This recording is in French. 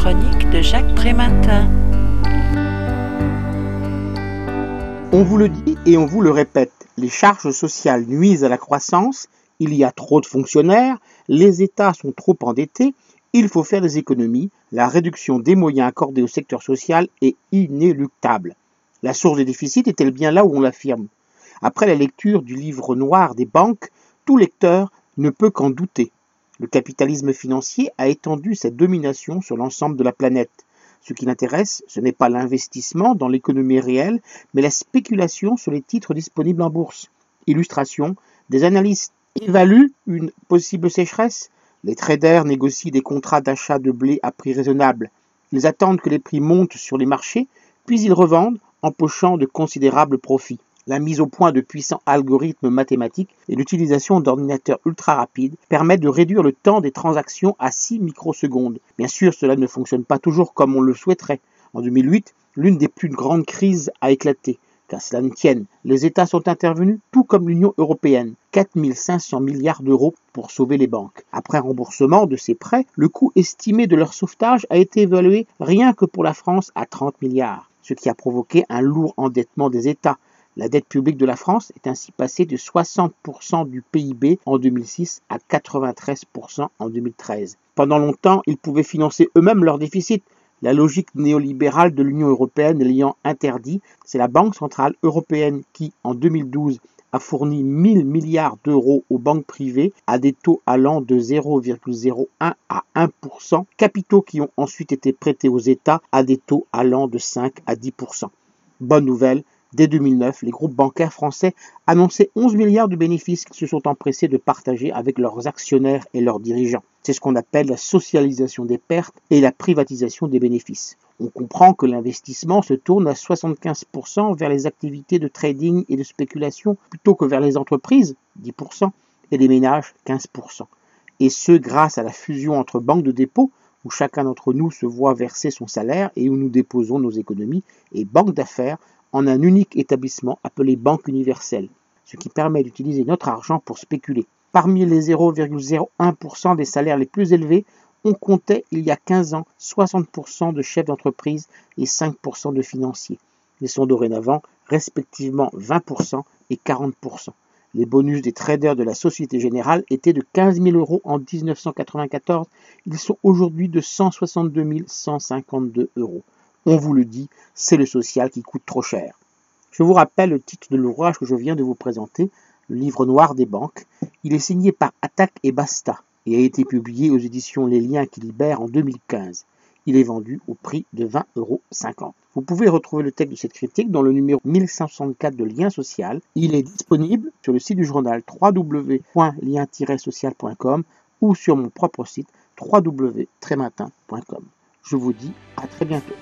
chronique de Jacques Prématin. On vous le dit et on vous le répète, les charges sociales nuisent à la croissance, il y a trop de fonctionnaires, les États sont trop endettés, il faut faire des économies, la réduction des moyens accordés au secteur social est inéluctable. La source des déficits est-elle bien là où on l'affirme? Après la lecture du livre noir des banques, tout lecteur ne peut qu'en douter. Le capitalisme financier a étendu sa domination sur l'ensemble de la planète. Ce qui l'intéresse, ce n'est pas l'investissement dans l'économie réelle, mais la spéculation sur les titres disponibles en bourse. Illustration, des analystes évaluent une possible sécheresse. Les traders négocient des contrats d'achat de blé à prix raisonnable. Ils attendent que les prix montent sur les marchés, puis ils revendent, empochant de considérables profits la mise au point de puissants algorithmes mathématiques et l'utilisation d'ordinateurs ultra rapides permettent de réduire le temps des transactions à 6 microsecondes. Bien sûr, cela ne fonctionne pas toujours comme on le souhaiterait. En 2008, l'une des plus grandes crises a éclaté. Qu'à cela ne tienne, les États sont intervenus, tout comme l'Union européenne, 4500 milliards d'euros pour sauver les banques. Après remboursement de ces prêts, le coût estimé de leur sauvetage a été évalué rien que pour la France à 30 milliards, ce qui a provoqué un lourd endettement des États, la dette publique de la France est ainsi passée de 60% du PIB en 2006 à 93% en 2013. Pendant longtemps, ils pouvaient financer eux-mêmes leurs déficits. La logique néolibérale de l'Union européenne l'ayant interdit, c'est la Banque centrale européenne qui, en 2012, a fourni 1000 milliards d'euros aux banques privées à des taux allant de 0,01 à 1%, capitaux qui ont ensuite été prêtés aux États à des taux allant de 5 à 10%. Bonne nouvelle, Dès 2009, les groupes bancaires français annonçaient 11 milliards de bénéfices qu'ils se sont empressés de partager avec leurs actionnaires et leurs dirigeants. C'est ce qu'on appelle la socialisation des pertes et la privatisation des bénéfices. On comprend que l'investissement se tourne à 75% vers les activités de trading et de spéculation plutôt que vers les entreprises, 10%, et les ménages, 15%. Et ce, grâce à la fusion entre banques de dépôt, où chacun d'entre nous se voit verser son salaire et où nous déposons nos économies, et banques d'affaires, en un unique établissement appelé Banque universelle, ce qui permet d'utiliser notre argent pour spéculer. Parmi les 0,01% des salaires les plus élevés, on comptait il y a 15 ans 60% de chefs d'entreprise et 5% de financiers. Ils sont dorénavant respectivement 20% et 40%. Les bonus des traders de la Société Générale étaient de 15 000 euros en 1994. Ils sont aujourd'hui de 162 152 euros. On vous le dit, c'est le social qui coûte trop cher. Je vous rappelle le titre de l'ouvrage que je viens de vous présenter, le livre noir des banques. Il est signé par Attaque et Basta et a été publié aux éditions Les Liens qui libèrent en 2015. Il est vendu au prix de 20,50 euros. Vous pouvez retrouver le texte de cette critique dans le numéro 1164 de Lien Social. Il est disponible sur le site du journal www.lien-social.com ou sur mon propre site www.trématin.com. Je vous dis à très bientôt.